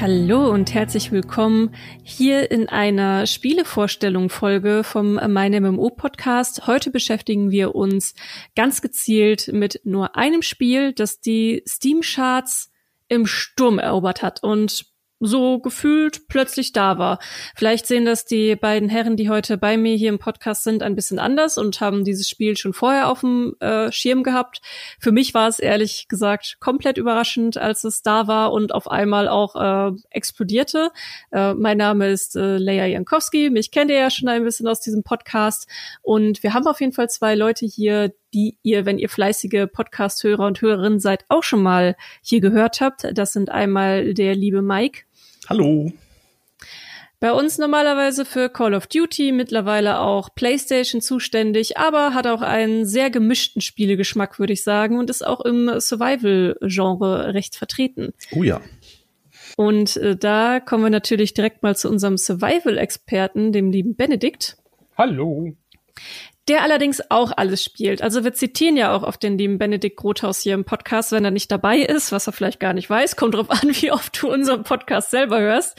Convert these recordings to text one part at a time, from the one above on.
Hallo und herzlich willkommen hier in einer Spielevorstellung-Folge vom Mein MMO Podcast. Heute beschäftigen wir uns ganz gezielt mit nur einem Spiel, das die Steam Charts im Sturm erobert hat und so gefühlt plötzlich da war. Vielleicht sehen das die beiden Herren, die heute bei mir hier im Podcast sind, ein bisschen anders und haben dieses Spiel schon vorher auf dem äh, Schirm gehabt. Für mich war es ehrlich gesagt komplett überraschend, als es da war und auf einmal auch äh, explodierte. Äh, mein Name ist äh, Leia Jankowski. Mich kennt ihr ja schon ein bisschen aus diesem Podcast und wir haben auf jeden Fall zwei Leute hier, die ihr, wenn ihr fleißige Podcast-Hörer und Hörerinnen seid, auch schon mal hier gehört habt. Das sind einmal der liebe Mike. Hallo. Bei uns normalerweise für Call of Duty, mittlerweile auch PlayStation zuständig, aber hat auch einen sehr gemischten Spielegeschmack, würde ich sagen, und ist auch im Survival-Genre recht vertreten. Oh ja. Und äh, da kommen wir natürlich direkt mal zu unserem Survival-Experten, dem lieben Benedikt. Hallo der allerdings auch alles spielt. Also wir zitieren ja auch auf den lieben Benedikt Grothaus hier im Podcast, wenn er nicht dabei ist, was er vielleicht gar nicht weiß. Kommt drauf an, wie oft du unseren Podcast selber hörst.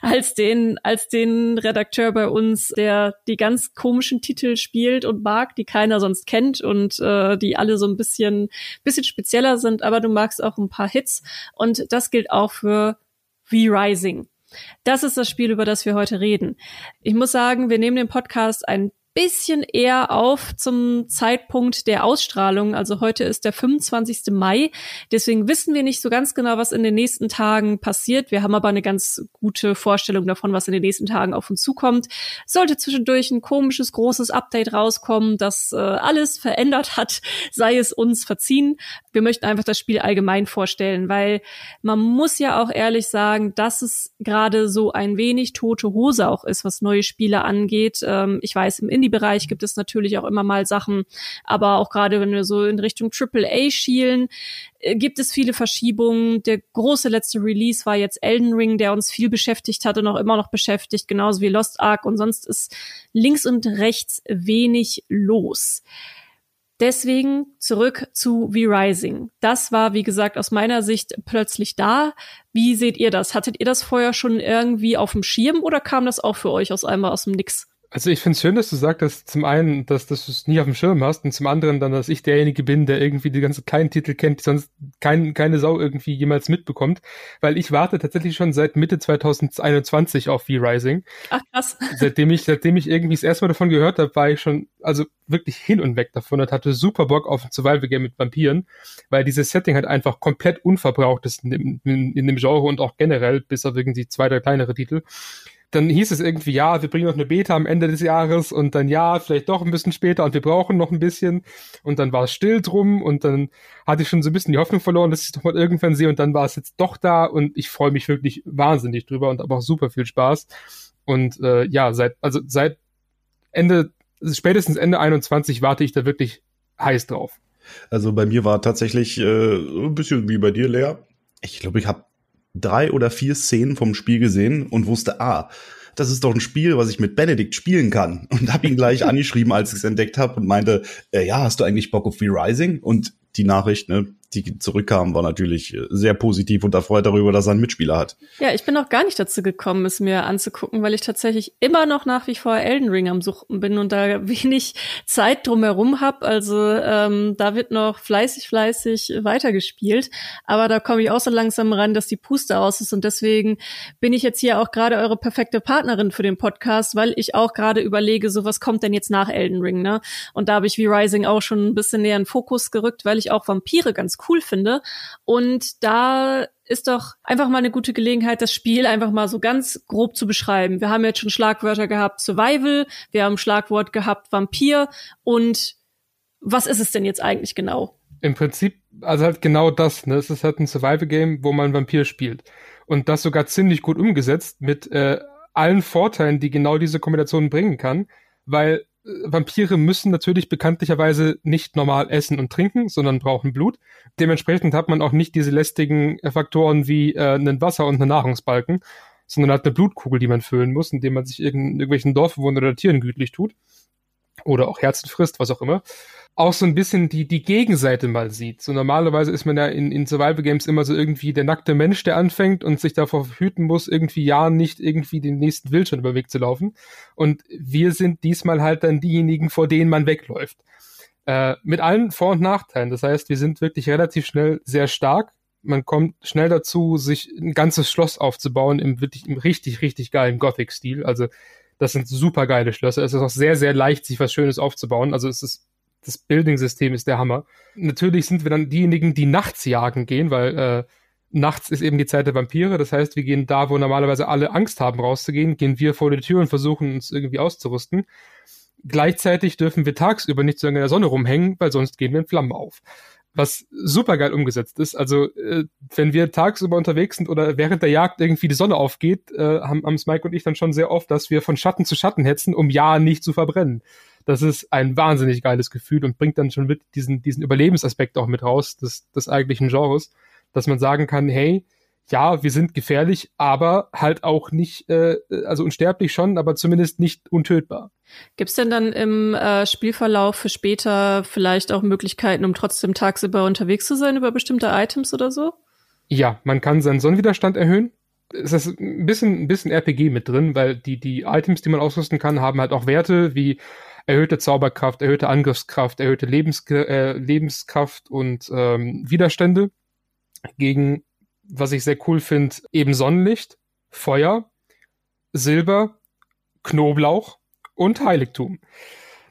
Als den, als den Redakteur bei uns, der die ganz komischen Titel spielt und mag, die keiner sonst kennt und äh, die alle so ein bisschen, bisschen spezieller sind, aber du magst auch ein paar Hits. Und das gilt auch für V-Rising. Das ist das Spiel, über das wir heute reden. Ich muss sagen, wir nehmen den Podcast ein bisschen eher auf zum Zeitpunkt der Ausstrahlung. Also heute ist der 25. Mai. Deswegen wissen wir nicht so ganz genau, was in den nächsten Tagen passiert. Wir haben aber eine ganz gute Vorstellung davon, was in den nächsten Tagen auf uns zukommt. Sollte zwischendurch ein komisches, großes Update rauskommen, das äh, alles verändert hat, sei es uns verziehen. Wir möchten einfach das Spiel allgemein vorstellen, weil man muss ja auch ehrlich sagen, dass es gerade so ein wenig tote Hose auch ist, was neue Spiele angeht. Ähm, ich weiß, im Indie-Bereich gibt es natürlich auch immer mal Sachen, aber auch gerade wenn wir so in Richtung AAA schielen, äh, gibt es viele Verschiebungen. Der große letzte Release war jetzt Elden Ring, der uns viel beschäftigt hat und auch immer noch beschäftigt, genauso wie Lost Ark und sonst ist links und rechts wenig los. Deswegen zurück zu V-Rising. Das war, wie gesagt, aus meiner Sicht plötzlich da. Wie seht ihr das? Hattet ihr das vorher schon irgendwie auf dem Schirm oder kam das auch für euch aus einmal aus dem Nix? Also ich finde es schön, dass du sagst, dass zum einen, dass, dass du es nie auf dem Schirm hast und zum anderen dann, dass ich derjenige bin, der irgendwie die ganzen kleinen Titel kennt, die sonst kein, keine Sau irgendwie jemals mitbekommt, weil ich warte tatsächlich schon seit Mitte 2021 auf V-Rising. Ach krass. Seitdem ich, seitdem ich irgendwie das erste Mal davon gehört habe, war ich schon, also wirklich hin und weg davon und hatte super Bock auf ein Survival-Game mit Vampiren, weil dieses Setting halt einfach komplett unverbraucht ist in dem, in, in dem Genre und auch generell, bis auf irgendwie zwei, drei kleinere Titel dann hieß es irgendwie, ja, wir bringen noch eine Beta am Ende des Jahres und dann ja, vielleicht doch ein bisschen später und wir brauchen noch ein bisschen und dann war es still drum und dann hatte ich schon so ein bisschen die Hoffnung verloren, dass ich es doch mal irgendwann sehe und dann war es jetzt doch da und ich freue mich wirklich wahnsinnig drüber und habe auch super viel Spaß und äh, ja, seit also seit Ende spätestens Ende 21 warte ich da wirklich heiß drauf. Also bei mir war tatsächlich äh, ein bisschen wie bei dir, Lea. Ich glaube, ich habe drei oder vier Szenen vom Spiel gesehen und wusste, ah, das ist doch ein Spiel, was ich mit Benedikt spielen kann. Und habe ihn gleich angeschrieben, als ich es entdeckt habe und meinte, äh, ja, hast du eigentlich Bock auf V-Rising? Und die Nachricht, ne, die zurückkam, war natürlich äh, sehr positiv und erfreut darüber, dass er einen Mitspieler hat. Ja, ich bin auch gar nicht dazu gekommen, es mir anzugucken, weil ich tatsächlich immer noch nach wie vor Elden Ring am Suchen bin und da wenig Zeit drumherum habe. Also ähm, da wird noch fleißig, fleißig weitergespielt. Aber da komme ich auch so langsam ran, dass die Puste aus ist. Und deswegen bin ich jetzt hier auch gerade eure perfekte Partnerin für den Podcast, weil ich auch gerade überlege, so was kommt denn jetzt nach Elden Ring, ne? Und da habe ich wie Rising auch schon ein bisschen näher in Fokus gerückt, weil ich auch Vampire ganz cool finde. Und da ist doch einfach mal eine gute Gelegenheit, das Spiel einfach mal so ganz grob zu beschreiben. Wir haben jetzt schon Schlagwörter gehabt Survival, wir haben Schlagwort gehabt Vampir und was ist es denn jetzt eigentlich genau? Im Prinzip, also halt genau das, ne? Es ist halt ein Survival-Game, wo man Vampir spielt. Und das sogar ziemlich gut umgesetzt mit äh, allen Vorteilen, die genau diese Kombination bringen kann, weil Vampire müssen natürlich bekanntlicherweise nicht normal essen und trinken, sondern brauchen Blut. Dementsprechend hat man auch nicht diese lästigen Faktoren wie äh, einen Wasser- und einen Nahrungsbalken, sondern hat eine Blutkugel, die man füllen muss, indem man sich in irgendwelchen Dorfbewohnern oder Tieren gütlich tut. Oder auch Herzen frisst, was auch immer, auch so ein bisschen die, die Gegenseite mal sieht. So normalerweise ist man ja in, in Survival Games immer so irgendwie der nackte Mensch, der anfängt und sich davor hüten muss, irgendwie ja nicht irgendwie den nächsten Wildschirm über Weg zu laufen. Und wir sind diesmal halt dann diejenigen, vor denen man wegläuft. Äh, mit allen Vor- und Nachteilen. Das heißt, wir sind wirklich relativ schnell sehr stark. Man kommt schnell dazu, sich ein ganzes Schloss aufzubauen im wirklich im richtig, richtig geilen Gothic-Stil. Also das sind super geile Schlösser. Es ist auch sehr, sehr leicht, sich was Schönes aufzubauen. Also es ist das Building-System ist der Hammer. Natürlich sind wir dann diejenigen, die nachts jagen gehen, weil äh, nachts ist eben die Zeit der Vampire. Das heißt, wir gehen da, wo normalerweise alle Angst haben, rauszugehen, gehen wir vor die Tür und versuchen uns irgendwie auszurüsten. Gleichzeitig dürfen wir tagsüber nicht so lange in der Sonne rumhängen, weil sonst gehen wir in Flammen auf. Was super geil umgesetzt ist. Also, äh, wenn wir tagsüber unterwegs sind oder während der Jagd irgendwie die Sonne aufgeht, äh, haben, haben Mike und ich dann schon sehr oft, dass wir von Schatten zu Schatten hetzen, um ja nicht zu verbrennen. Das ist ein wahnsinnig geiles Gefühl und bringt dann schon mit diesen, diesen Überlebensaspekt auch mit raus des, des eigentlichen Genres, dass man sagen kann, hey, ja, wir sind gefährlich, aber halt auch nicht, äh, also unsterblich schon, aber zumindest nicht untötbar. Gibt's denn dann im äh, Spielverlauf für später vielleicht auch Möglichkeiten, um trotzdem tagsüber unterwegs zu sein über bestimmte Items oder so? Ja, man kann seinen Sonnenwiderstand erhöhen. Es ist ein bisschen, ein bisschen RPG mit drin, weil die, die Items, die man ausrüsten kann, haben halt auch Werte wie erhöhte Zauberkraft, erhöhte Angriffskraft, erhöhte Lebens äh, Lebenskraft und ähm, Widerstände gegen, was ich sehr cool finde, eben Sonnenlicht, Feuer, Silber, Knoblauch und Heiligtum.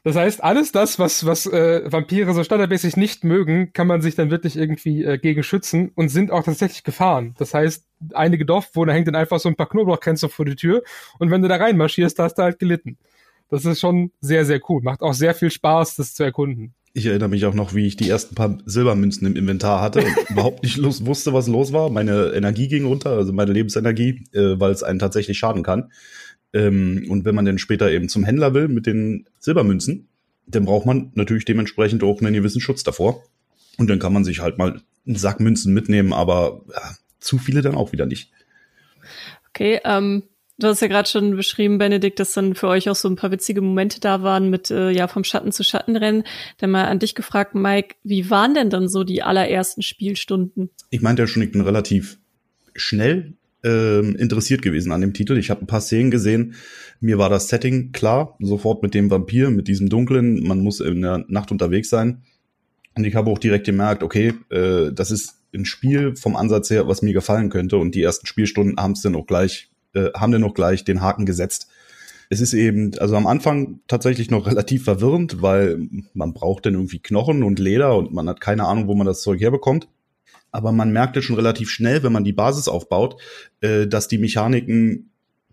Das heißt, alles das, was, was äh, Vampire so standardmäßig nicht mögen, kann man sich dann wirklich irgendwie äh, gegen schützen und sind auch tatsächlich Gefahren. Das heißt, einige Dorfbewohner hängt dann einfach so ein paar Knoblauchkränze vor die Tür und wenn du da reinmarschierst, hast du halt gelitten. Das ist schon sehr, sehr cool. Macht auch sehr viel Spaß, das zu erkunden. Ich erinnere mich auch noch, wie ich die ersten paar Silbermünzen im Inventar hatte und überhaupt nicht los, wusste, was los war. Meine Energie ging runter, also meine Lebensenergie, äh, weil es einen tatsächlich schaden kann. Ähm, und wenn man dann später eben zum Händler will mit den Silbermünzen, dann braucht man natürlich dementsprechend auch einen gewissen Schutz davor. Und dann kann man sich halt mal einen Sack Münzen mitnehmen, aber ja, zu viele dann auch wieder nicht. Okay, ähm, Du hast ja gerade schon beschrieben, Benedikt, dass dann für euch auch so ein paar witzige Momente da waren mit äh, ja vom Schatten zu Schatten rennen. Dann mal an dich gefragt, Mike, wie waren denn dann so die allerersten Spielstunden? Ich meinte ja schon, ich bin relativ schnell ähm, interessiert gewesen an dem Titel. Ich habe ein paar Szenen gesehen. Mir war das Setting klar, sofort mit dem Vampir, mit diesem Dunklen. Man muss in der Nacht unterwegs sein. Und ich habe auch direkt gemerkt, okay, äh, das ist ein Spiel vom Ansatz her, was mir gefallen könnte. Und die ersten Spielstunden haben es dann auch gleich äh, haben dann noch gleich den Haken gesetzt. Es ist eben, also am Anfang tatsächlich noch relativ verwirrend, weil man braucht dann irgendwie Knochen und Leder und man hat keine Ahnung, wo man das Zeug herbekommt. Aber man merkte schon relativ schnell, wenn man die Basis aufbaut, äh, dass die Mechaniken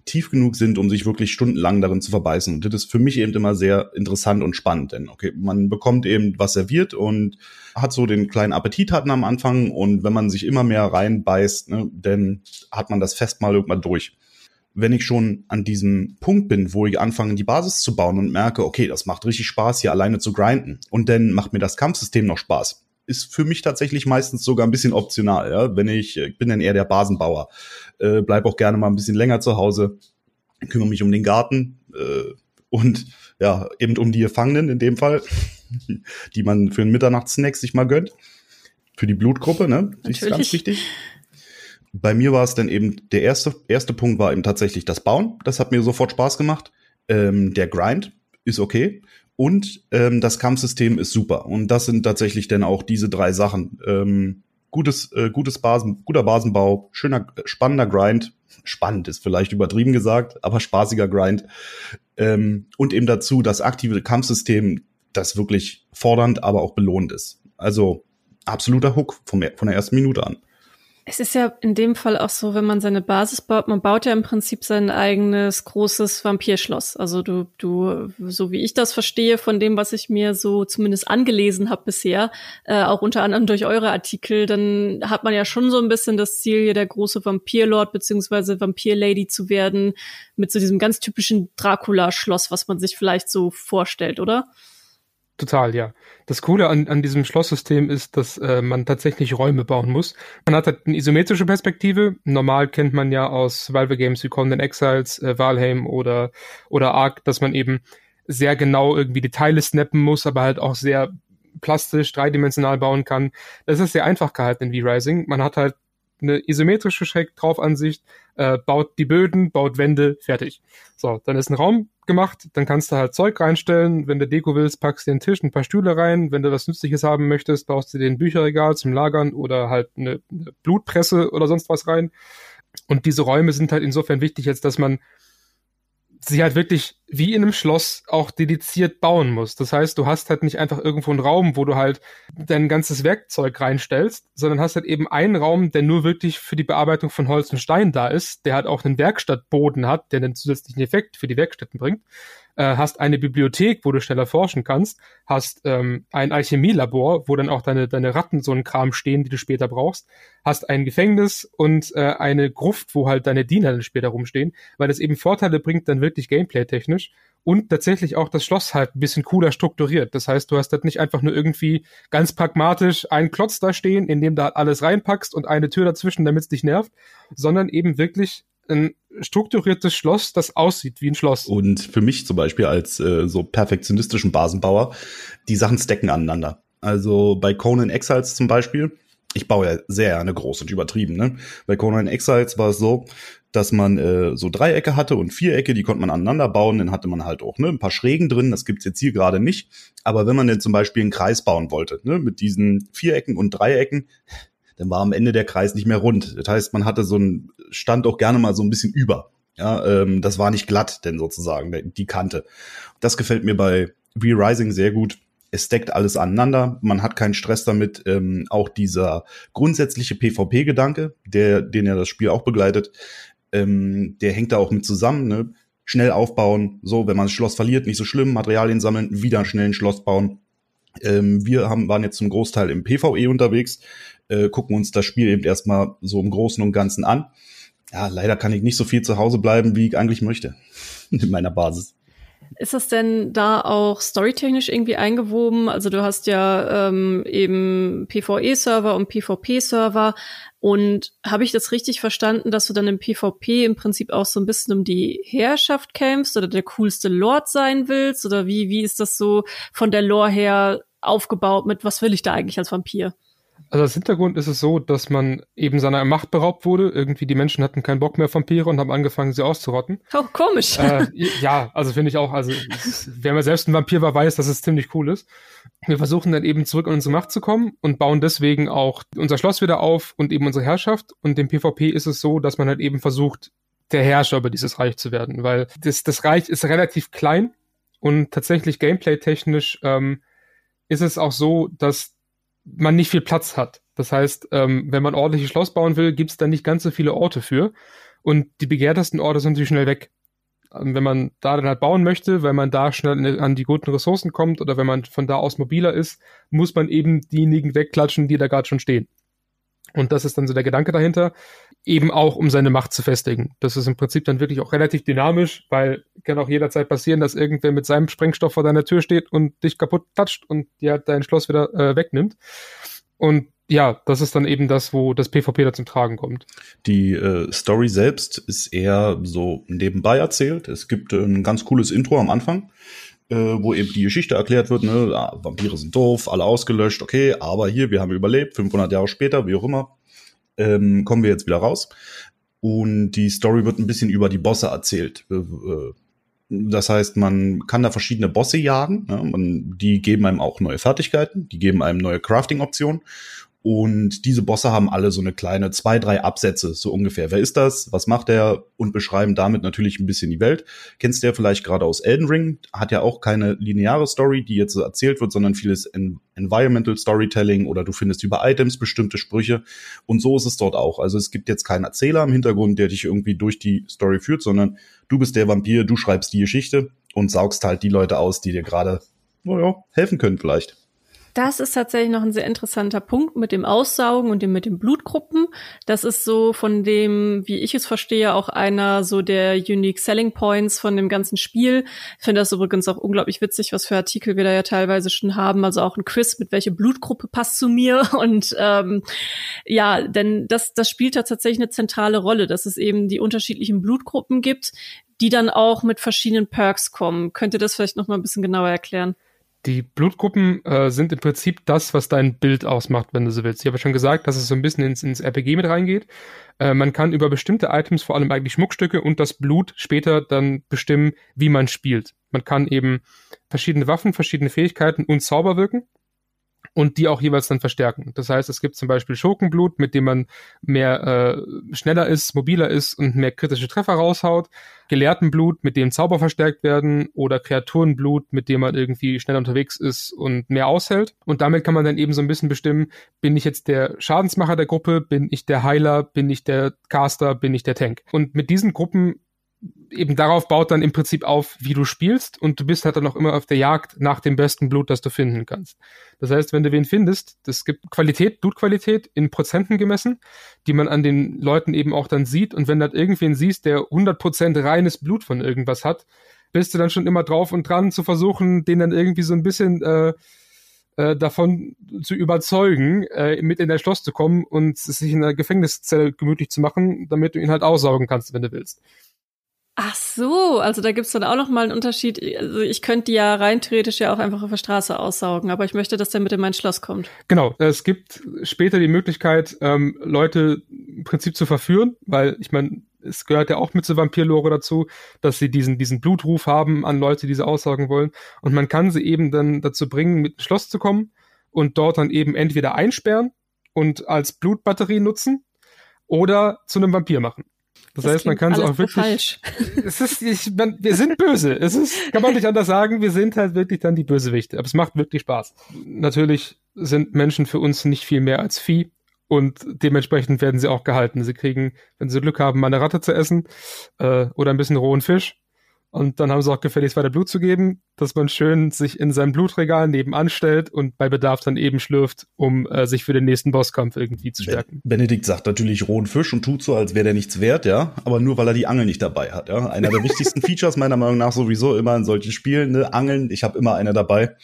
tief genug sind, um sich wirklich stundenlang darin zu verbeißen. Und das ist für mich eben immer sehr interessant und spannend, denn okay, man bekommt eben was serviert und hat so den kleinen Appetit hatten am Anfang und wenn man sich immer mehr reinbeißt, ne, dann hat man das Fest mal irgendwann durch wenn ich schon an diesem Punkt bin, wo ich anfange, die Basis zu bauen und merke, okay, das macht richtig Spaß, hier alleine zu grinden. Und dann macht mir das Kampfsystem noch Spaß. Ist für mich tatsächlich meistens sogar ein bisschen optional, ja. Wenn ich, ich bin dann eher der Basenbauer. Äh, bleib auch gerne mal ein bisschen länger zu Hause, kümmere mich um den Garten äh, und ja, eben um die Gefangenen in dem Fall, die man für einen Mitternachtssnack sich mal gönnt. Für die Blutgruppe, ne? Das ist ganz wichtig bei mir war es dann eben, der erste, erste Punkt war eben tatsächlich das Bauen. Das hat mir sofort Spaß gemacht. Ähm, der Grind ist okay. Und ähm, das Kampfsystem ist super. Und das sind tatsächlich dann auch diese drei Sachen. Ähm, gutes, äh, gutes Basen, guter Basenbau, schöner, spannender Grind. Spannend ist vielleicht übertrieben gesagt, aber spaßiger Grind. Ähm, und eben dazu das aktive Kampfsystem, das wirklich fordernd, aber auch belohnt ist. Also absoluter Hook der, von der ersten Minute an. Es ist ja in dem Fall auch so, wenn man seine Basis baut, man baut ja im Prinzip sein eigenes großes Vampirschloss. Also du, du, so wie ich das verstehe, von dem, was ich mir so zumindest angelesen habe bisher, äh, auch unter anderem durch eure Artikel, dann hat man ja schon so ein bisschen das Ziel, hier der große Vampirlord beziehungsweise Vampirlady zu werden, mit so diesem ganz typischen Dracula-Schloss, was man sich vielleicht so vorstellt, oder? Total, ja. Das Coole an, an diesem Schlosssystem ist, dass äh, man tatsächlich Räume bauen muss. Man hat halt eine isometrische Perspektive. Normal kennt man ja aus Valve Games wie Conan Exiles, äh, Valheim oder, oder Ark, dass man eben sehr genau irgendwie die Teile snappen muss, aber halt auch sehr plastisch, dreidimensional bauen kann. Das ist sehr einfach gehalten in V-Rising. Man hat halt eine isometrische Schrägdraufansicht, äh, baut die Böden, baut Wände, fertig. So, dann ist ein Raum gemacht, dann kannst du halt Zeug reinstellen. Wenn du Deko willst, packst du den Tisch, ein paar Stühle rein. Wenn du was Nützliches haben möchtest, baust du den Bücherregal zum Lagern oder halt eine, eine Blutpresse oder sonst was rein. Und diese Räume sind halt insofern wichtig, jetzt, dass man sie halt wirklich wie in einem Schloss auch dediziert bauen muss. Das heißt, du hast halt nicht einfach irgendwo einen Raum, wo du halt dein ganzes Werkzeug reinstellst, sondern hast halt eben einen Raum, der nur wirklich für die Bearbeitung von Holz und Stein da ist, der halt auch einen Werkstattboden hat, der einen zusätzlichen Effekt für die Werkstätten bringt äh, hast eine Bibliothek, wo du schneller forschen kannst, hast ähm, ein Alchemielabor, wo dann auch deine, deine Ratten so ein Kram stehen, die du später brauchst, hast ein Gefängnis und äh, eine Gruft, wo halt deine Diener dann später rumstehen, weil das eben Vorteile bringt dann wirklich gameplay-technisch und tatsächlich auch das Schloss halt ein bisschen cooler strukturiert. Das heißt, du hast halt nicht einfach nur irgendwie ganz pragmatisch einen Klotz da stehen, in dem du halt alles reinpackst und eine Tür dazwischen, damit es dich nervt, sondern eben wirklich ein strukturiertes Schloss, das aussieht wie ein Schloss. Und für mich zum Beispiel als äh, so perfektionistischen Basenbauer, die Sachen stecken aneinander. Also bei Conan Exiles zum Beispiel, ich baue ja sehr gerne groß und übertrieben. Ne? Bei Conan Exiles war es so, dass man äh, so Dreiecke hatte und Vierecke, die konnte man aneinander bauen. Dann hatte man halt auch ne, ein paar Schrägen drin. Das gibt's jetzt hier gerade nicht. Aber wenn man denn zum Beispiel einen Kreis bauen wollte, ne, mit diesen Vierecken und Dreiecken, dann war am Ende der Kreis nicht mehr rund. Das heißt, man hatte so ein, stand auch gerne mal so ein bisschen über. Ja, ähm, das war nicht glatt, denn sozusagen, die Kante. Das gefällt mir bei V-Rising sehr gut. Es steckt alles aneinander, man hat keinen Stress damit. Ähm, auch dieser grundsätzliche PvP-Gedanke, der, den ja das Spiel auch begleitet, ähm, der hängt da auch mit zusammen. Ne? Schnell aufbauen, so, wenn man das Schloss verliert, nicht so schlimm, Materialien sammeln, wieder schnell ein Schloss bauen. Ähm, wir haben, waren jetzt zum Großteil im PvE unterwegs äh, gucken uns das Spiel eben erstmal so im Großen und Ganzen an. Ja, leider kann ich nicht so viel zu Hause bleiben, wie ich eigentlich möchte in meiner Basis. Ist das denn da auch storytechnisch irgendwie eingewoben? Also du hast ja ähm, eben PvE-Server und PvP-Server. Und habe ich das richtig verstanden, dass du dann im PvP im Prinzip auch so ein bisschen um die Herrschaft kämpfst oder der coolste Lord sein willst? Oder wie, wie ist das so von der Lore her aufgebaut mit, was will ich da eigentlich als Vampir? Also als Hintergrund ist es so, dass man eben seiner Macht beraubt wurde. Irgendwie die Menschen hatten keinen Bock mehr auf Vampire und haben angefangen, sie auszurotten. Oh, komisch. Äh, ja, also finde ich auch, also wer mal selbst ein Vampir war, weiß, dass es ziemlich cool ist. Wir versuchen dann eben zurück an unsere Macht zu kommen und bauen deswegen auch unser Schloss wieder auf und eben unsere Herrschaft. Und im PvP ist es so, dass man halt eben versucht, der Herrscher über dieses Reich zu werden, weil das, das Reich ist relativ klein und tatsächlich gameplay-technisch ähm, ist es auch so, dass man nicht viel Platz hat. Das heißt, ähm, wenn man ordentliches Schloss bauen will, gibt es da nicht ganz so viele Orte für. Und die begehrtesten Orte sind natürlich schnell weg. Ähm, wenn man da dann halt bauen möchte, weil man da schnell an die guten Ressourcen kommt oder wenn man von da aus mobiler ist, muss man eben diejenigen wegklatschen, die da gerade schon stehen. Und das ist dann so der Gedanke dahinter, eben auch um seine Macht zu festigen. Das ist im Prinzip dann wirklich auch relativ dynamisch, weil kann auch jederzeit passieren, dass irgendwer mit seinem Sprengstoff vor deiner Tür steht und dich kaputt klatscht und dir dein Schloss wieder äh, wegnimmt. Und ja, das ist dann eben das, wo das PvP da zum Tragen kommt. Die äh, Story selbst ist eher so nebenbei erzählt. Es gibt äh, ein ganz cooles Intro am Anfang, äh, wo eben die Geschichte erklärt wird, ne, ah, Vampire sind doof, alle ausgelöscht, okay, aber hier, wir haben überlebt, 500 Jahre später, wie auch immer, ähm, kommen wir jetzt wieder raus. Und die Story wird ein bisschen über die Bosse erzählt. Äh, äh, das heißt, man kann da verschiedene Bosse jagen. Ne? Man, die geben einem auch neue Fertigkeiten, die geben einem neue Crafting-Optionen. Und diese Bosse haben alle so eine kleine zwei, drei Absätze, so ungefähr. Wer ist das? Was macht er? Und beschreiben damit natürlich ein bisschen die Welt. Kennst du ja vielleicht gerade aus Elden Ring? Hat ja auch keine lineare Story, die jetzt erzählt wird, sondern vieles in Environmental Storytelling oder du findest über Items bestimmte Sprüche. Und so ist es dort auch. Also es gibt jetzt keinen Erzähler im Hintergrund, der dich irgendwie durch die Story führt, sondern du bist der Vampir, du schreibst die Geschichte und saugst halt die Leute aus, die dir gerade, naja, helfen können vielleicht. Das ist tatsächlich noch ein sehr interessanter Punkt mit dem Aussaugen und dem mit den Blutgruppen. Das ist so von dem, wie ich es verstehe, auch einer so der Unique Selling Points von dem ganzen Spiel. Ich finde das übrigens auch unglaublich witzig, was für Artikel wir da ja teilweise schon haben. Also auch ein Quiz mit welche Blutgruppe passt zu mir. Und ähm, ja, denn das, das spielt da tatsächlich eine zentrale Rolle, dass es eben die unterschiedlichen Blutgruppen gibt, die dann auch mit verschiedenen Perks kommen. Könnt ihr das vielleicht noch mal ein bisschen genauer erklären? Die Blutgruppen äh, sind im Prinzip das, was dein Bild ausmacht, wenn du so willst. Ich habe schon gesagt, dass es so ein bisschen ins, ins RPG mit reingeht. Äh, man kann über bestimmte Items, vor allem eigentlich Schmuckstücke und das Blut später dann bestimmen, wie man spielt. Man kann eben verschiedene Waffen, verschiedene Fähigkeiten und Zauber wirken und die auch jeweils dann verstärken. Das heißt, es gibt zum Beispiel Schurkenblut, mit dem man mehr äh, schneller ist, mobiler ist und mehr kritische Treffer raushaut. Gelehrtenblut, mit dem Zauber verstärkt werden oder Kreaturenblut, mit dem man irgendwie schneller unterwegs ist und mehr aushält. Und damit kann man dann eben so ein bisschen bestimmen, bin ich jetzt der Schadensmacher der Gruppe, bin ich der Heiler, bin ich der Caster, bin ich der Tank. Und mit diesen Gruppen eben darauf baut dann im Prinzip auf, wie du spielst und du bist halt dann auch immer auf der Jagd nach dem besten Blut, das du finden kannst. Das heißt, wenn du wen findest, das gibt Qualität, Blutqualität in Prozenten gemessen, die man an den Leuten eben auch dann sieht und wenn du halt irgendwen siehst, der 100% reines Blut von irgendwas hat, bist du dann schon immer drauf und dran zu versuchen, den dann irgendwie so ein bisschen äh, äh, davon zu überzeugen, äh, mit in dein Schloss zu kommen und sich in der Gefängniszelle gemütlich zu machen, damit du ihn halt aussaugen kannst, wenn du willst. Ach so, also da gibt's dann auch noch mal einen Unterschied. Also ich könnte die ja rein theoretisch ja auch einfach auf der Straße aussaugen, aber ich möchte, dass der mit in mein Schloss kommt. Genau, es gibt später die Möglichkeit, ähm, Leute im Prinzip zu verführen, weil ich meine, es gehört ja auch mit zur Vampirlore dazu, dass sie diesen, diesen Blutruf haben an Leute, die sie aussaugen wollen. Und man kann sie eben dann dazu bringen, mit ins Schloss zu kommen und dort dann eben entweder einsperren und als Blutbatterie nutzen oder zu einem Vampir machen. Das, das heißt, man kann es auch wirklich. Falsch. Es ist, ich, man, wir sind böse. Es ist, kann man nicht anders sagen. Wir sind halt wirklich dann die Bösewichte. Aber es macht wirklich Spaß. Natürlich sind Menschen für uns nicht viel mehr als Vieh. Und dementsprechend werden sie auch gehalten. Sie kriegen, wenn sie Glück haben, mal eine Ratte zu essen äh, oder ein bisschen rohen Fisch. Und dann haben sie auch gefälligst weiter Blut zu geben, dass man schön sich in seinem Blutregal nebenan stellt und bei Bedarf dann eben schlürft, um äh, sich für den nächsten Bosskampf irgendwie zu stärken. Benedikt sagt natürlich rohen Fisch und tut so, als wäre der nichts wert, ja, aber nur weil er die Angel nicht dabei hat, ja. Einer der wichtigsten Features meiner Meinung nach sowieso immer in solchen Spielen, ne, Angeln, ich habe immer eine dabei.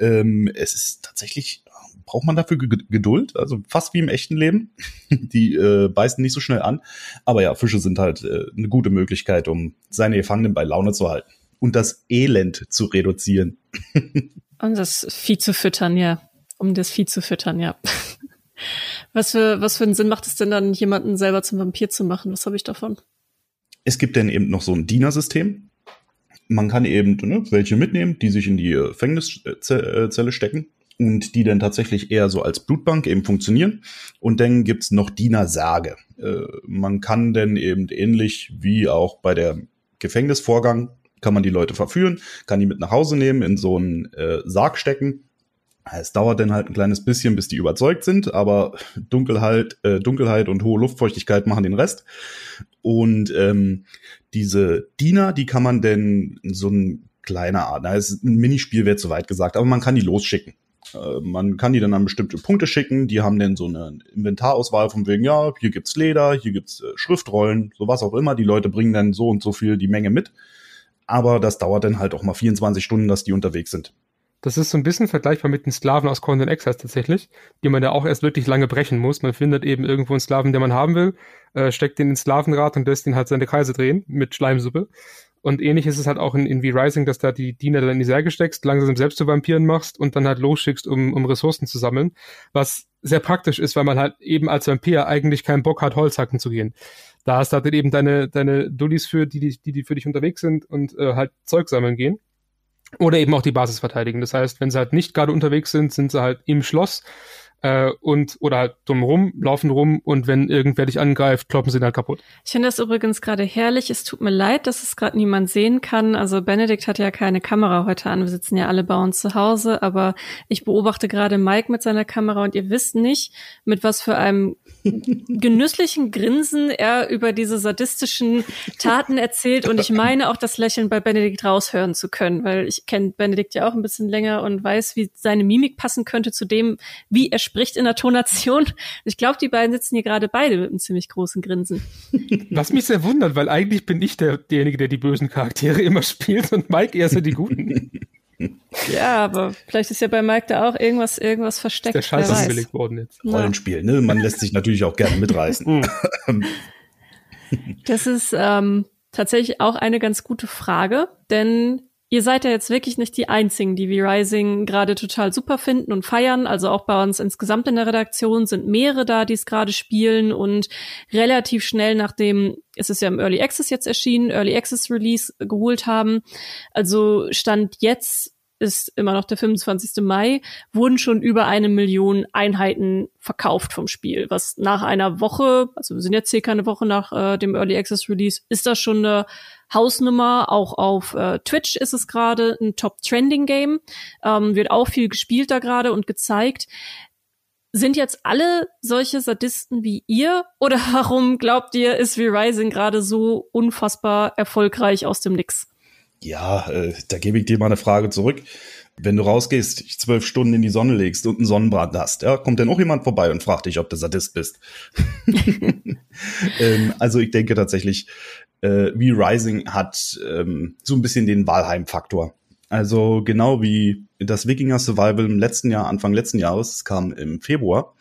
Ähm, es ist tatsächlich braucht man dafür Geduld, also fast wie im echten Leben. Die äh, beißen nicht so schnell an. Aber ja, Fische sind halt äh, eine gute Möglichkeit, um seine Gefangenen bei Laune zu halten und das Elend zu reduzieren. und das Vieh zu füttern, ja. Um das Vieh zu füttern, ja. Was für, was für einen Sinn macht es denn dann, jemanden selber zum Vampir zu machen? Was habe ich davon? Es gibt dann eben noch so ein Dienersystem. Man kann eben ne, welche mitnehmen, die sich in die Gefängniszelle stecken und die dann tatsächlich eher so als Blutbank eben funktionieren. Und dann gibt's noch Dienersage. Äh, man kann dann eben ähnlich wie auch bei der Gefängnisvorgang, kann man die Leute verführen, kann die mit nach Hause nehmen, in so einen äh, Sarg stecken. Es dauert dann halt ein kleines bisschen, bis die überzeugt sind, aber Dunkelheit, äh, Dunkelheit und hohe Luftfeuchtigkeit machen den Rest. Und ähm, diese Diener, die kann man denn so ein kleiner Art, na, ist ein Minispiel wäre zu weit gesagt, aber man kann die losschicken. Äh, man kann die dann an bestimmte Punkte schicken. Die haben dann so eine Inventarauswahl von wegen, ja, hier gibt's Leder, hier gibt's äh, Schriftrollen, sowas auch immer. Die Leute bringen dann so und so viel die Menge mit. Aber das dauert dann halt auch mal 24 Stunden, dass die unterwegs sind. Das ist so ein bisschen vergleichbar mit den Sklaven aus Conan Exile tatsächlich, die man ja auch erst wirklich lange brechen muss. Man findet eben irgendwo einen Sklaven, den man haben will, äh, steckt den ins Sklavenrad und lässt ihn halt seine Kreise drehen mit Schleimsuppe. Und ähnlich ist es halt auch in, in V-Rising, dass da die Diener dann in die Särge steckst, langsam selbst zu Vampiren machst und dann halt losschickst, um, um Ressourcen zu sammeln. Was sehr praktisch ist, weil man halt eben als Vampir eigentlich keinen Bock hat, Holz hacken zu gehen. Da hast du halt eben deine, deine Dullis für, die, die, die für dich unterwegs sind und äh, halt Zeug sammeln gehen. Oder eben auch die Basis verteidigen. Das heißt, wenn sie halt nicht gerade unterwegs sind, sind sie halt im Schloss äh, und oder halt drumrum, laufen rum und wenn irgendwer dich angreift, kloppen sie dann kaputt. Ich finde das übrigens gerade herrlich. Es tut mir leid, dass es gerade niemand sehen kann. Also Benedikt hat ja keine Kamera heute an. Wir sitzen ja alle bei uns zu Hause, aber ich beobachte gerade Mike mit seiner Kamera und ihr wisst nicht, mit was für einem genüsslichen Grinsen er über diese sadistischen Taten erzählt und ich meine auch das Lächeln bei Benedikt raushören zu können, weil ich kenne Benedikt ja auch ein bisschen länger und weiß, wie seine Mimik passen könnte zu dem, wie er spricht in der Tonation. Ich glaube, die beiden sitzen hier gerade beide mit einem ziemlich großen Grinsen. Was mich sehr wundert, weil eigentlich bin ich der, derjenige, der die bösen Charaktere immer spielt und Mike eher so die guten. Ja, aber vielleicht ist ja bei Mike da auch irgendwas, irgendwas versteckt. Ist der Scheiß angelegt worden jetzt. Rollenspiel, ne? Man lässt sich natürlich auch gerne mitreißen. Hm. das ist ähm, tatsächlich auch eine ganz gute Frage, denn ihr seid ja jetzt wirklich nicht die einzigen, die V-Rising gerade total super finden und feiern. Also auch bei uns insgesamt in der Redaktion sind mehrere da, die es gerade spielen und relativ schnell nachdem es ist ja im Early Access jetzt erschienen, Early Access Release geholt haben. Also stand jetzt ist immer noch der 25. Mai, wurden schon über eine Million Einheiten verkauft vom Spiel, was nach einer Woche, also wir sind jetzt circa eine Woche nach äh, dem Early Access Release, ist das schon eine Hausnummer. Auch auf äh, Twitch ist es gerade ein Top-Trending-Game. Ähm, wird auch viel gespielt da gerade und gezeigt. Sind jetzt alle solche Sadisten wie ihr? Oder warum glaubt ihr, ist V-Rising gerade so unfassbar erfolgreich aus dem Nix? Ja, äh, da gebe ich dir mal eine Frage zurück. Wenn du rausgehst, dich zwölf Stunden in die Sonne legst und einen Sonnenbrand hast, ja, kommt dann auch jemand vorbei und fragt dich, ob du Sadist bist. ähm, also ich denke tatsächlich, äh, wie Rising hat ähm, so ein bisschen den Walheim-Faktor. Also genau wie das Wikinger Survival im letzten Jahr, Anfang letzten Jahres, es kam im Februar,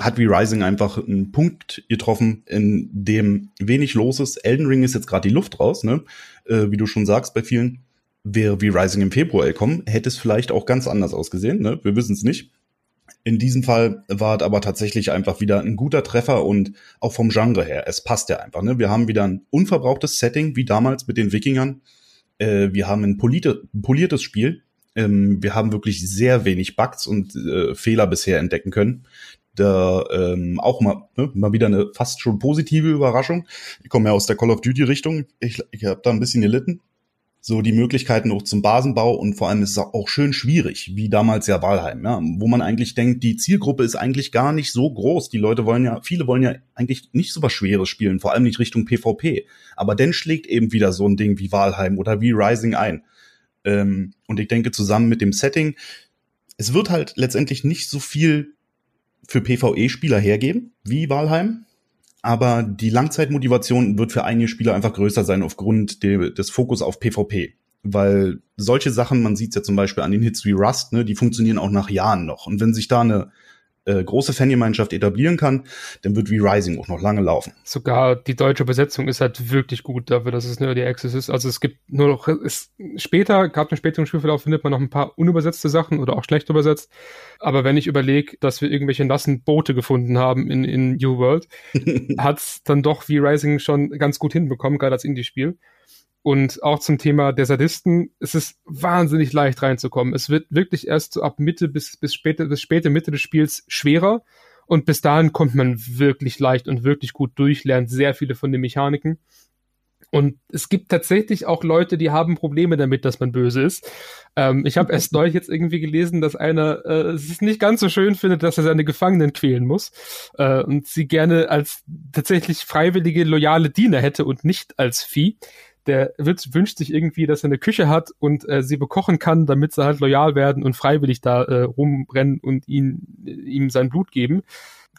hat Rising einfach einen Punkt getroffen, in dem wenig los ist. Elden Ring ist jetzt gerade die Luft raus, ne? Äh, wie du schon sagst, bei vielen. Wäre wie Rising im Februar gekommen, hätte es vielleicht auch ganz anders ausgesehen, ne? Wir wissen es nicht. In diesem Fall war es aber tatsächlich einfach wieder ein guter Treffer und auch vom Genre her, es passt ja einfach. Ne? Wir haben wieder ein unverbrauchtes Setting, wie damals mit den Wikingern. Äh, wir haben ein poliertes Spiel. Ähm, wir haben wirklich sehr wenig Bugs und äh, Fehler bisher entdecken können. Da ähm, auch mal, ne, mal wieder eine fast schon positive Überraschung. Ich komme ja aus der Call of Duty Richtung. Ich, ich habe da ein bisschen gelitten so die Möglichkeiten auch zum Basenbau und vor allem ist es auch schön schwierig, wie damals ja Walheim, ja, wo man eigentlich denkt, die Zielgruppe ist eigentlich gar nicht so groß. Die Leute wollen ja, viele wollen ja eigentlich nicht so was Schweres spielen, vor allem nicht Richtung PvP. Aber dann schlägt eben wieder so ein Ding wie Walheim oder wie Rising ein. Ähm, und ich denke, zusammen mit dem Setting, es wird halt letztendlich nicht so viel für PvE-Spieler hergeben wie Walheim, aber die Langzeitmotivation wird für einige Spieler einfach größer sein aufgrund de des Fokus auf PvP. Weil solche Sachen, man sieht es ja zum Beispiel an den Hits wie Rust, ne, die funktionieren auch nach Jahren noch. Und wenn sich da eine äh, große Fangemeinschaft etablieren kann, dann wird V-Rising auch noch lange laufen. Sogar die deutsche Besetzung ist halt wirklich gut dafür, dass es eine Early Access ist. Also es gibt nur noch, es, später, gab einen späteren Spielverlauf, findet man noch ein paar unübersetzte Sachen oder auch schlecht übersetzt. Aber wenn ich überlege, dass wir irgendwelche nassen Boote gefunden haben in, in New World, hat's dann doch V-Rising schon ganz gut hinbekommen, gerade als Indie-Spiel. Und auch zum Thema der Sadisten, es ist wahnsinnig leicht reinzukommen. Es wird wirklich erst so ab Mitte bis, bis späte, bis späte Mitte des Spiels schwerer. Und bis dahin kommt man wirklich leicht und wirklich gut durch, lernt sehr viele von den Mechaniken. Und es gibt tatsächlich auch Leute, die haben Probleme damit, dass man böse ist. Ähm, ich habe erst neulich jetzt irgendwie gelesen, dass einer äh, es nicht ganz so schön findet, dass er seine Gefangenen quälen muss äh, und sie gerne als tatsächlich freiwillige, loyale Diener hätte und nicht als Vieh der wird, wünscht sich irgendwie, dass er eine Küche hat und äh, sie bekochen kann, damit sie halt loyal werden und freiwillig da äh, rumrennen und ihn, äh, ihm sein Blut geben.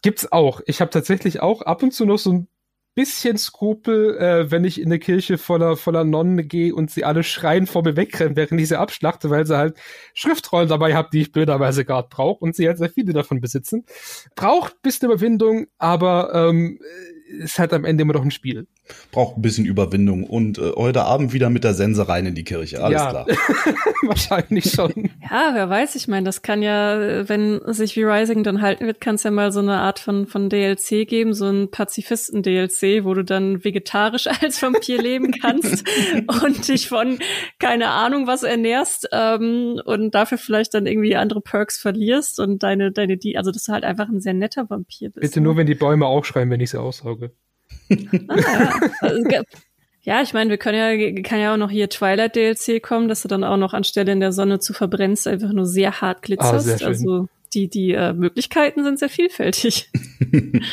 Gibt's auch. Ich habe tatsächlich auch ab und zu noch so ein bisschen Skrupel, äh, wenn ich in eine Kirche voller, voller Nonnen gehe und sie alle schreien vor mir wegrennen, während ich sie abschlachte, weil sie halt Schriftrollen dabei haben, die ich blöderweise gerade brauche und sie halt sehr viele davon besitzen. Braucht bisschen Überwindung, aber ähm, ist halt am Ende immer noch ein Spiel. Braucht ein bisschen Überwindung und äh, heute Abend wieder mit der Sense rein in die Kirche. Alles ja. klar. Wahrscheinlich schon. Ja, wer weiß, ich meine, das kann ja, wenn sich wie Rising dann halten wird, kann es ja mal so eine Art von, von DLC geben, so ein Pazifisten-DLC, wo du dann vegetarisch als Vampir leben kannst und dich von keine Ahnung was ernährst ähm, und dafür vielleicht dann irgendwie andere Perks verlierst und deine, deine, die, also dass du halt einfach ein sehr netter Vampir bist. Bitte ne? nur, wenn die Bäume auch schreien, wenn ich sie aussauge. Ah, ja. Also, ja, ich meine, wir können ja, kann ja auch noch hier Twilight DLC kommen, dass du dann auch noch anstelle in der Sonne zu verbrennst, einfach nur sehr hart glitzerst. Ah, sehr. Also die, die äh, Möglichkeiten sind sehr vielfältig.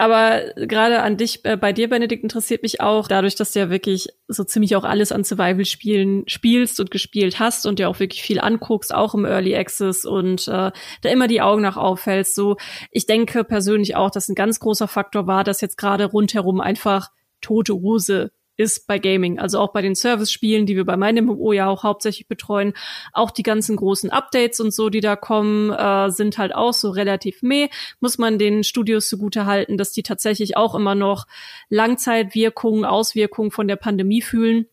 Aber gerade an dich, äh, bei dir, Benedikt, interessiert mich auch, dadurch, dass du ja wirklich so ziemlich auch alles an Survival-Spielen spielst und gespielt hast und dir auch wirklich viel anguckst, auch im Early Access und äh, da immer die Augen nach auffällst. So, ich denke persönlich auch, dass ein ganz großer Faktor war, dass jetzt gerade rundherum einfach tote Hose ist bei Gaming. Also auch bei den Service-Spielen, die wir bei meinem MMO ja auch hauptsächlich betreuen. Auch die ganzen großen Updates und so, die da kommen, äh, sind halt auch so relativ meh. Muss man den Studios zugute halten, dass die tatsächlich auch immer noch Langzeitwirkungen, Auswirkungen von der Pandemie fühlen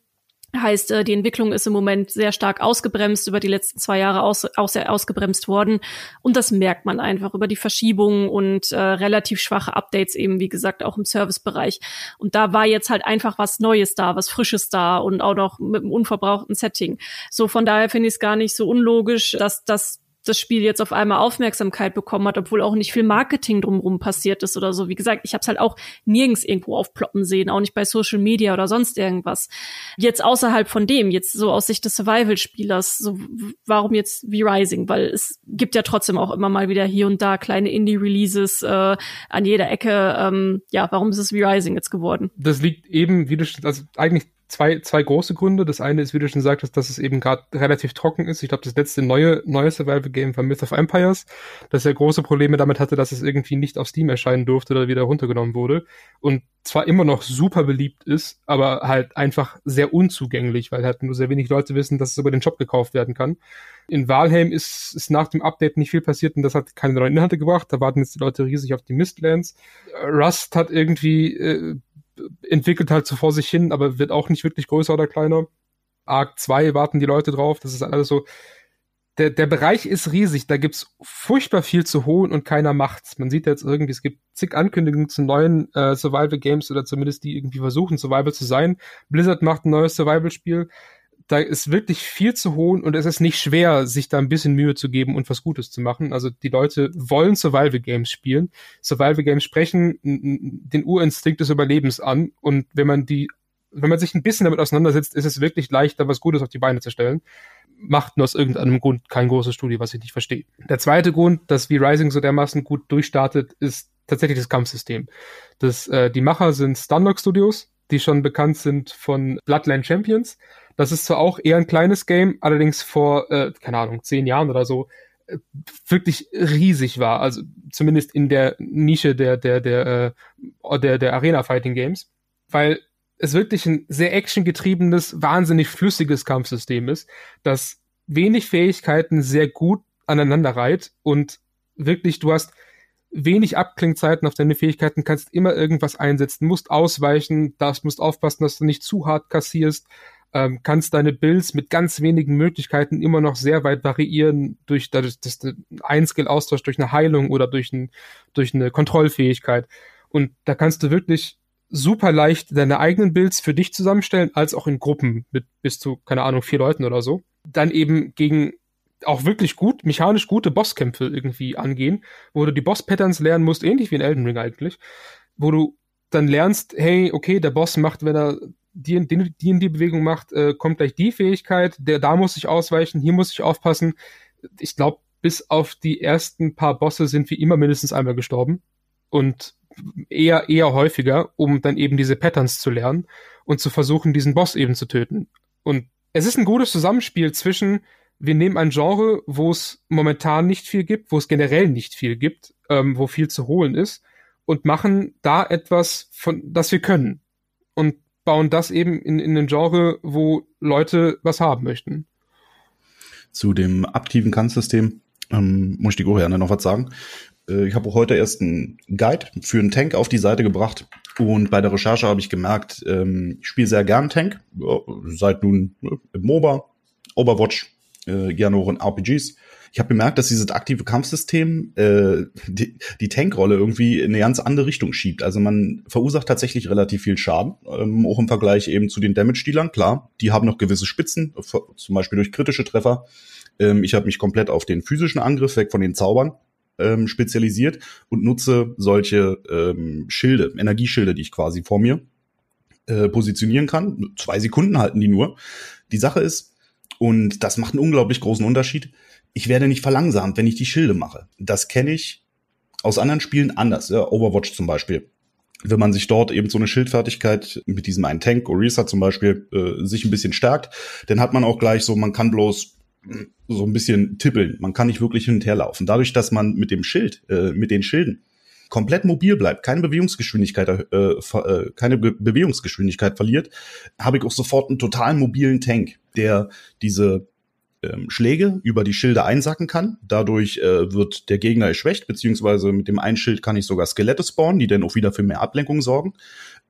Heißt, äh, die Entwicklung ist im Moment sehr stark ausgebremst, über die letzten zwei Jahre aus, sehr ausgebremst worden. Und das merkt man einfach über die Verschiebungen und äh, relativ schwache Updates eben, wie gesagt, auch im Servicebereich. Und da war jetzt halt einfach was Neues da, was Frisches da und auch noch mit einem unverbrauchten Setting. So von daher finde ich es gar nicht so unlogisch, dass das das Spiel jetzt auf einmal Aufmerksamkeit bekommen hat, obwohl auch nicht viel Marketing drumherum passiert ist oder so. Wie gesagt, ich habe es halt auch nirgends irgendwo aufploppen sehen, auch nicht bei Social Media oder sonst irgendwas. Jetzt außerhalb von dem, jetzt so aus Sicht des Survival-Spielers, so warum jetzt V-Rising? Weil es gibt ja trotzdem auch immer mal wieder hier und da kleine Indie-Releases äh, an jeder Ecke. Ähm, ja, warum ist es V-Rising jetzt geworden? Das liegt eben, wie du also eigentlich zwei, zwei große Gründe. Das eine ist, wie du schon sagtest, dass es eben gerade relativ trocken ist. Ich glaube, das letzte neue, neue Survival-Game war Myth of Empires, das ja große Probleme damit hatte, dass es irgendwie nicht auf Steam erscheinen durfte oder wieder runtergenommen wurde. Und zwar immer noch super beliebt ist, aber halt einfach sehr unzugänglich, weil halt nur sehr wenig Leute wissen, dass es über den Shop gekauft werden kann. In Valheim ist, ist nach dem Update nicht viel passiert und das hat keine neuen Inhalte gebracht. Da warten jetzt die Leute riesig auf die Mistlands. Rust hat irgendwie äh, entwickelt halt so vor sich hin, aber wird auch nicht wirklich größer oder kleiner. Arc 2 warten die Leute drauf. Das ist alles so. Der, der Bereich ist riesig, da gibt's furchtbar viel zu holen und keiner macht's. Man sieht jetzt irgendwie, es gibt zig Ankündigungen zu neuen äh, Survival Games oder zumindest die irgendwie versuchen, Survival zu sein. Blizzard macht ein neues Survival-Spiel da ist wirklich viel zu holen und es ist nicht schwer, sich da ein bisschen Mühe zu geben und was Gutes zu machen. Also die Leute wollen Survival Games spielen. Survival Games sprechen den Urinstinkt des Überlebens an und wenn man die, wenn man sich ein bisschen damit auseinandersetzt, ist es wirklich leichter, was Gutes auf die Beine zu stellen. Macht nur aus irgendeinem Grund kein großes Studio, was ich nicht verstehe. Der zweite Grund, dass V-Rising so dermaßen gut durchstartet, ist tatsächlich das Kampfsystem. Das, äh, die Macher sind Stunlock Studios, die schon bekannt sind von Bloodline Champions das ist zwar auch eher ein kleines Game, allerdings vor, äh, keine Ahnung, zehn Jahren oder so, äh, wirklich riesig war. Also zumindest in der Nische der, der, der, äh, der, der Arena-Fighting-Games. Weil es wirklich ein sehr actiongetriebenes, wahnsinnig flüssiges Kampfsystem ist, das wenig Fähigkeiten sehr gut aneinander reiht und wirklich, du hast wenig Abklingzeiten auf deine Fähigkeiten, kannst immer irgendwas einsetzen, musst ausweichen, das musst aufpassen, dass du nicht zu hart kassierst, ähm, kannst deine Builds mit ganz wenigen Möglichkeiten immer noch sehr weit variieren durch das, das, ein Skill-Austausch durch eine Heilung oder durch, ein, durch eine Kontrollfähigkeit. Und da kannst du wirklich super leicht deine eigenen Builds für dich zusammenstellen, als auch in Gruppen mit bis zu, keine Ahnung, vier Leuten oder so. Dann eben gegen auch wirklich gut, mechanisch gute Bosskämpfe irgendwie angehen, wo du die Boss-Patterns lernen musst, ähnlich wie in Elden Ring eigentlich, wo du dann lernst, hey, okay, der Boss macht, wenn er die, die, die in die Bewegung macht, äh, kommt gleich die Fähigkeit, der da muss ich ausweichen, hier muss ich aufpassen. Ich glaube, bis auf die ersten paar Bosse sind wir immer mindestens einmal gestorben und eher eher häufiger, um dann eben diese Patterns zu lernen und zu versuchen, diesen Boss eben zu töten. Und es ist ein gutes Zusammenspiel zwischen wir nehmen ein Genre, wo es momentan nicht viel gibt, wo es generell nicht viel gibt, ähm, wo viel zu holen ist, und machen da etwas, von das wir können. Und bauen das eben in, in ein Genre, wo Leute was haben möchten. Zu dem aktiven Kampfsystem ähm, muss ich die Goherne noch was sagen. Äh, ich habe heute erst einen Guide für einen Tank auf die Seite gebracht und bei der Recherche habe ich gemerkt, ähm, ich spiele sehr gern Tank, seit nun äh, im MOBA, Overwatch, äh, gerne auch in RPGs ich habe bemerkt, dass dieses aktive Kampfsystem äh, die, die Tankrolle irgendwie in eine ganz andere Richtung schiebt. Also man verursacht tatsächlich relativ viel Schaden, ähm, auch im Vergleich eben zu den Damage-Dealern. Klar, die haben noch gewisse Spitzen, zum Beispiel durch kritische Treffer. Ähm, ich habe mich komplett auf den physischen Angriff weg von den Zaubern ähm, spezialisiert und nutze solche ähm, Schilde, Energieschilde, die ich quasi vor mir äh, positionieren kann. Zwei Sekunden halten die nur. Die Sache ist, Und das macht einen unglaublich großen Unterschied. Ich werde nicht verlangsamt, wenn ich die Schilde mache. Das kenne ich aus anderen Spielen anders. Ja, Overwatch zum Beispiel. Wenn man sich dort eben so eine Schildfertigkeit mit diesem einen Tank, Orisa zum Beispiel, äh, sich ein bisschen stärkt, dann hat man auch gleich so, man kann bloß so ein bisschen tippeln. Man kann nicht wirklich hin und her laufen. Dadurch, dass man mit dem Schild, äh, mit den Schilden komplett mobil bleibt, keine Bewegungsgeschwindigkeit, äh, äh, keine Be Bewegungsgeschwindigkeit verliert, habe ich auch sofort einen total mobilen Tank, der diese ähm, Schläge über die Schilde einsacken kann. Dadurch äh, wird der Gegner geschwächt, beziehungsweise mit dem einen Schild kann ich sogar Skelette spawnen, die dann auch wieder für mehr Ablenkung sorgen.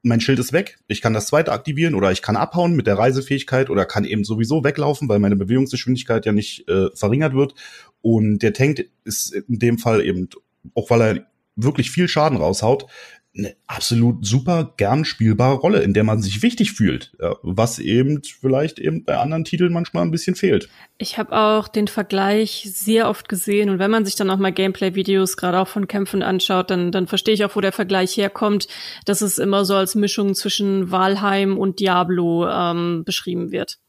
Mein Schild ist weg. Ich kann das zweite aktivieren oder ich kann abhauen mit der Reisefähigkeit oder kann eben sowieso weglaufen, weil meine Bewegungsgeschwindigkeit ja nicht äh, verringert wird. Und der Tank ist in dem Fall eben, auch weil er wirklich viel Schaden raushaut, eine absolut super gern spielbare Rolle, in der man sich wichtig fühlt, was eben vielleicht eben bei anderen Titeln manchmal ein bisschen fehlt. Ich habe auch den Vergleich sehr oft gesehen und wenn man sich dann auch mal Gameplay-Videos gerade auch von Kämpfen anschaut, dann, dann verstehe ich auch, wo der Vergleich herkommt, dass es immer so als Mischung zwischen Valheim und Diablo ähm, beschrieben wird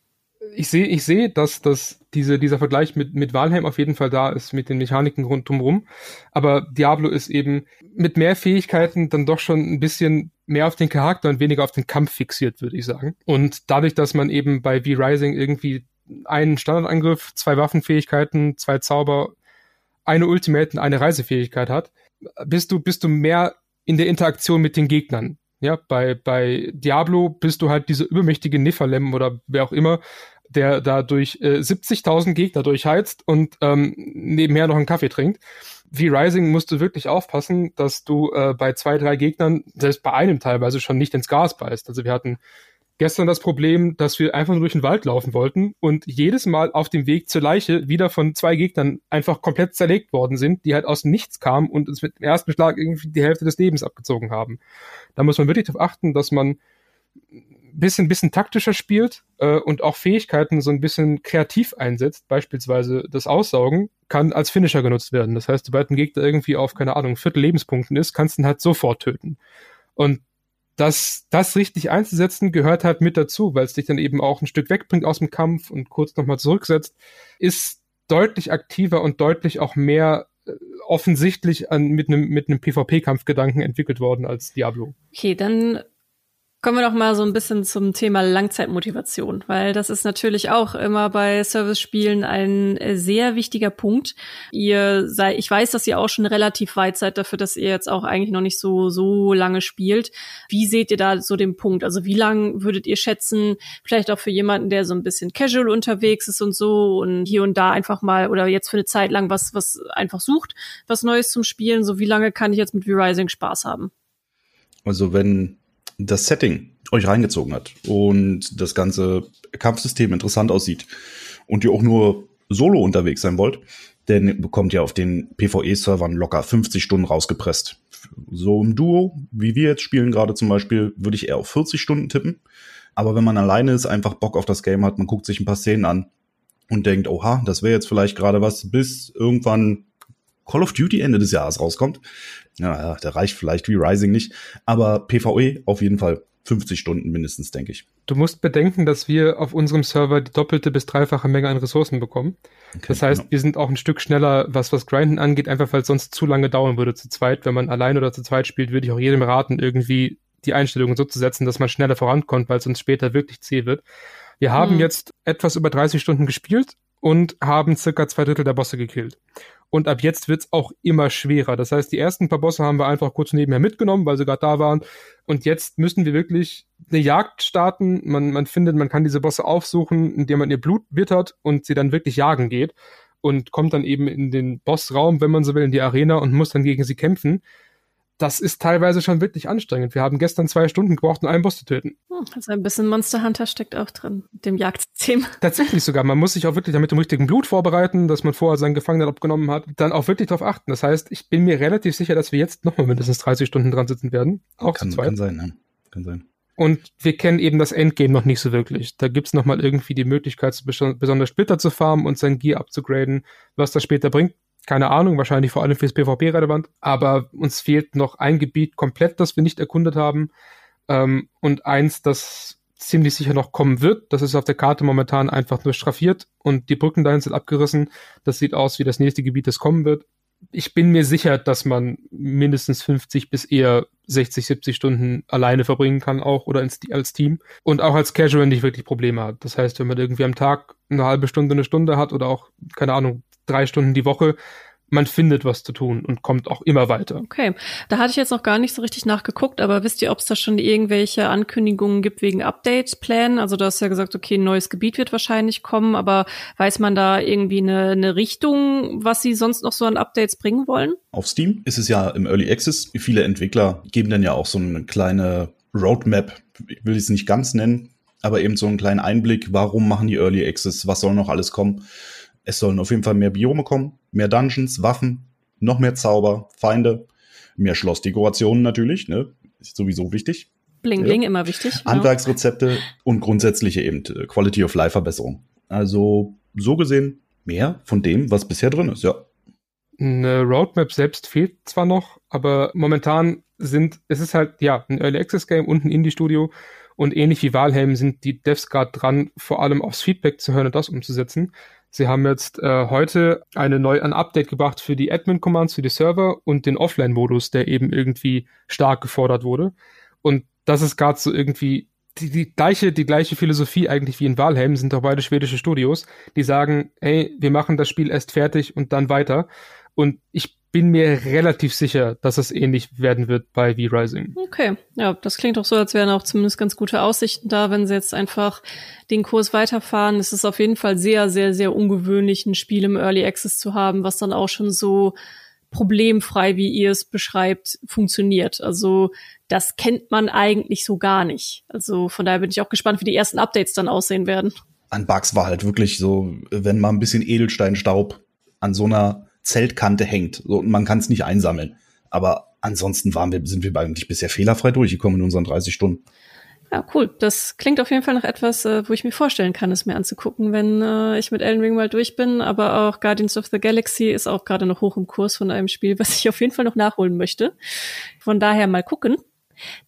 ich sehe, ich sehe, dass, dass diese, dieser Vergleich mit, mit Valheim auf jeden Fall da ist, mit den Mechaniken rundherum. Aber Diablo ist eben mit mehr Fähigkeiten dann doch schon ein bisschen mehr auf den Charakter und weniger auf den Kampf fixiert, würde ich sagen. Und dadurch, dass man eben bei V-Rising irgendwie einen Standardangriff, zwei Waffenfähigkeiten, zwei Zauber, eine Ultimate und eine Reisefähigkeit hat, bist du, bist du mehr in der Interaktion mit den Gegnern. Ja, bei, bei Diablo bist du halt diese übermächtige Nephalem oder wer auch immer, der da durch äh, 70.000 Gegner durchheizt und ähm, nebenher noch einen Kaffee trinkt. Wie Rising musst du wirklich aufpassen, dass du äh, bei zwei, drei Gegnern, selbst bei einem teilweise schon nicht ins Gas beißt. Also wir hatten gestern das Problem, dass wir einfach nur durch den Wald laufen wollten und jedes Mal auf dem Weg zur Leiche wieder von zwei Gegnern einfach komplett zerlegt worden sind, die halt aus Nichts kamen und uns mit dem ersten Schlag irgendwie die Hälfte des Lebens abgezogen haben. Da muss man wirklich darauf achten, dass man bisschen, bisschen taktischer spielt äh, und auch Fähigkeiten so ein bisschen kreativ einsetzt, beispielsweise das Aussaugen, kann als Finisher genutzt werden. Das heißt, sobald ein Gegner irgendwie auf, keine Ahnung, Viertel Lebenspunkten ist, kannst du ihn halt sofort töten. Und das, das richtig einzusetzen, gehört halt mit dazu, weil es dich dann eben auch ein Stück wegbringt aus dem Kampf und kurz nochmal zurücksetzt, ist deutlich aktiver und deutlich auch mehr äh, offensichtlich an, mit einem mit einem PvP-Kampfgedanken entwickelt worden als Diablo. Okay, dann Kommen wir doch mal so ein bisschen zum Thema Langzeitmotivation, weil das ist natürlich auch immer bei Service-Spielen ein äh, sehr wichtiger Punkt. Ihr sei, ich weiß, dass ihr auch schon relativ weit seid dafür, dass ihr jetzt auch eigentlich noch nicht so, so lange spielt. Wie seht ihr da so den Punkt? Also wie lang würdet ihr schätzen, vielleicht auch für jemanden, der so ein bisschen casual unterwegs ist und so und hier und da einfach mal oder jetzt für eine Zeit lang was, was einfach sucht, was Neues zum Spielen? So wie lange kann ich jetzt mit V-Rising Spaß haben? Also wenn das Setting euch reingezogen hat und das ganze Kampfsystem interessant aussieht und ihr auch nur solo unterwegs sein wollt, dann bekommt ihr auf den PvE-Servern locker 50 Stunden rausgepresst. So im Duo, wie wir jetzt spielen gerade zum Beispiel, würde ich eher auf 40 Stunden tippen. Aber wenn man alleine ist, einfach Bock auf das Game hat, man guckt sich ein paar Szenen an und denkt, oha, das wäre jetzt vielleicht gerade was, bis irgendwann Call of Duty Ende des Jahres rauskommt. Ja, der reicht vielleicht wie Rising nicht, aber PvE auf jeden Fall 50 Stunden mindestens, denke ich. Du musst bedenken, dass wir auf unserem Server die doppelte bis dreifache Menge an Ressourcen bekommen. Okay, das heißt, genau. wir sind auch ein Stück schneller, was was Grinden angeht, einfach weil es sonst zu lange dauern würde zu zweit. Wenn man allein oder zu zweit spielt, würde ich auch jedem raten, irgendwie die Einstellungen so zu setzen, dass man schneller vorankommt, weil es uns später wirklich zäh wird. Wir haben hm. jetzt etwas über 30 Stunden gespielt und haben circa zwei Drittel der Bosse gekillt. Und ab jetzt wird's auch immer schwerer. Das heißt, die ersten paar Bosse haben wir einfach kurz nebenher mitgenommen, weil sie gerade da waren. Und jetzt müssen wir wirklich eine Jagd starten. Man, man findet, man kann diese Bosse aufsuchen, indem man ihr Blut wittert und sie dann wirklich jagen geht. Und kommt dann eben in den Bossraum, wenn man so will, in die Arena und muss dann gegen sie kämpfen das ist teilweise schon wirklich anstrengend. Wir haben gestern zwei Stunden gebraucht, um einen Boss zu töten. Hm, also ein bisschen Monster Hunter steckt auch drin, dem Jagdsystem. Tatsächlich sogar. Man muss sich auch wirklich damit dem richtigen Blut vorbereiten, dass man vorher seinen Gefangenen abgenommen hat. Dann auch wirklich darauf achten. Das heißt, ich bin mir relativ sicher, dass wir jetzt nochmal mindestens 30 Stunden dran sitzen werden. Auch kann, zu zweit. Kann sein, ne? Kann sein. Und wir kennen eben das Endgame noch nicht so wirklich. Da gibt's noch mal irgendwie die Möglichkeit, besonders Splitter zu farmen und sein Gear abzugraden. Was das später bringt, keine Ahnung, wahrscheinlich vor allem fürs PvP relevant. Aber uns fehlt noch ein Gebiet komplett, das wir nicht erkundet haben. Ähm, und eins, das ziemlich sicher noch kommen wird. Das ist auf der Karte momentan einfach nur straffiert und die Brücken dahin sind abgerissen. Das sieht aus wie das nächste Gebiet, das kommen wird. Ich bin mir sicher, dass man mindestens 50 bis eher 60, 70 Stunden alleine verbringen kann auch oder ins, als Team und auch als Casual nicht wirklich Probleme hat. Das heißt, wenn man irgendwie am Tag eine halbe Stunde, eine Stunde hat oder auch, keine Ahnung, drei Stunden die Woche, man findet was zu tun und kommt auch immer weiter. Okay, da hatte ich jetzt noch gar nicht so richtig nachgeguckt, aber wisst ihr, ob es da schon irgendwelche Ankündigungen gibt wegen Update-Plänen? Also du hast ja gesagt, okay, ein neues Gebiet wird wahrscheinlich kommen, aber weiß man da irgendwie eine, eine Richtung, was sie sonst noch so an Updates bringen wollen? Auf Steam ist es ja im Early Access. Viele Entwickler geben dann ja auch so eine kleine Roadmap, ich will es nicht ganz nennen, aber eben so einen kleinen Einblick, warum machen die Early Access, was soll noch alles kommen. Es sollen auf jeden Fall mehr Biome kommen, mehr Dungeons, Waffen, noch mehr Zauber, Feinde, mehr Schlossdekorationen natürlich, ne? Ist sowieso wichtig. Bling Bling ja. immer wichtig. Handwerksrezepte ja. und grundsätzliche eben äh, Quality of Life Verbesserung. Also so gesehen mehr von dem, was bisher drin ist, ja. Eine Roadmap selbst fehlt zwar noch, aber momentan sind, es ist halt, ja, ein Early Access Game und ein Indie-Studio und ähnlich wie Valheim sind die Devs gerade dran, vor allem aufs Feedback zu hören und das umzusetzen. Sie haben jetzt äh, heute eine neu, ein Update gebracht für die Admin-Commands, für die Server und den Offline-Modus, der eben irgendwie stark gefordert wurde. Und das ist gerade so irgendwie die, die, gleiche, die gleiche Philosophie eigentlich wie in Valheim, sind auch beide schwedische Studios, die sagen, hey, wir machen das Spiel erst fertig und dann weiter. Und ich bin mir relativ sicher, dass es ähnlich werden wird bei V-Rising. Okay, ja, das klingt doch so, als wären auch zumindest ganz gute Aussichten da, wenn sie jetzt einfach den Kurs weiterfahren. Es ist auf jeden Fall sehr, sehr, sehr ungewöhnlich, ein Spiel im Early Access zu haben, was dann auch schon so problemfrei, wie ihr es beschreibt, funktioniert. Also das kennt man eigentlich so gar nicht. Also von daher bin ich auch gespannt, wie die ersten Updates dann aussehen werden. An Bugs war halt wirklich so, wenn mal ein bisschen Edelsteinstaub an so einer Zeltkante hängt. So, und man kann es nicht einsammeln. Aber ansonsten waren wir, sind wir eigentlich bisher fehlerfrei durchgekommen in unseren 30 Stunden. Ja, cool. Das klingt auf jeden Fall nach etwas, äh, wo ich mir vorstellen kann, es mir anzugucken, wenn äh, ich mit Elden Ring mal durch bin. Aber auch Guardians of the Galaxy ist auch gerade noch hoch im Kurs von einem Spiel, was ich auf jeden Fall noch nachholen möchte. Von daher mal gucken.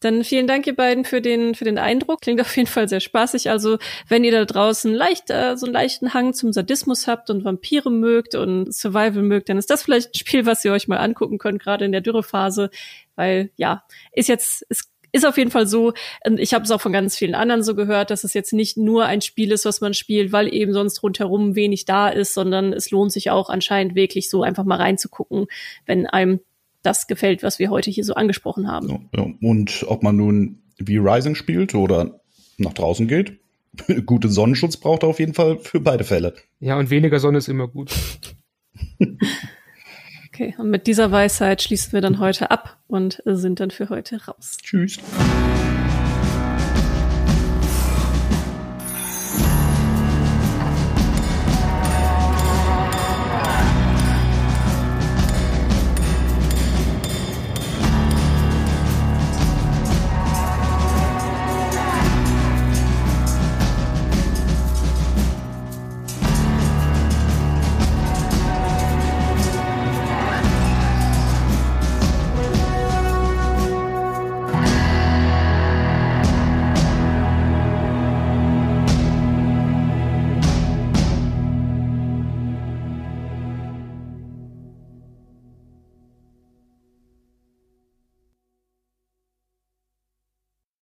Dann vielen Dank, ihr beiden, für den, für den Eindruck. Klingt auf jeden Fall sehr spaßig. Also, wenn ihr da draußen leicht, äh, so einen leichten Hang zum Sadismus habt und Vampire mögt und Survival mögt, dann ist das vielleicht ein Spiel, was ihr euch mal angucken könnt, gerade in der Dürrephase. Weil, ja, ist jetzt, ist ist auf jeden Fall so, ich habe es auch von ganz vielen anderen so gehört, dass es jetzt nicht nur ein Spiel ist, was man spielt, weil eben sonst rundherum wenig da ist, sondern es lohnt sich auch anscheinend wirklich so einfach mal reinzugucken, wenn einem das gefällt, was wir heute hier so angesprochen haben. Ja, und ob man nun wie Rising spielt oder nach draußen geht, guten Sonnenschutz braucht er auf jeden Fall für beide Fälle. Ja, und weniger Sonne ist immer gut. okay, und mit dieser Weisheit schließen wir dann heute ab und sind dann für heute raus. Tschüss.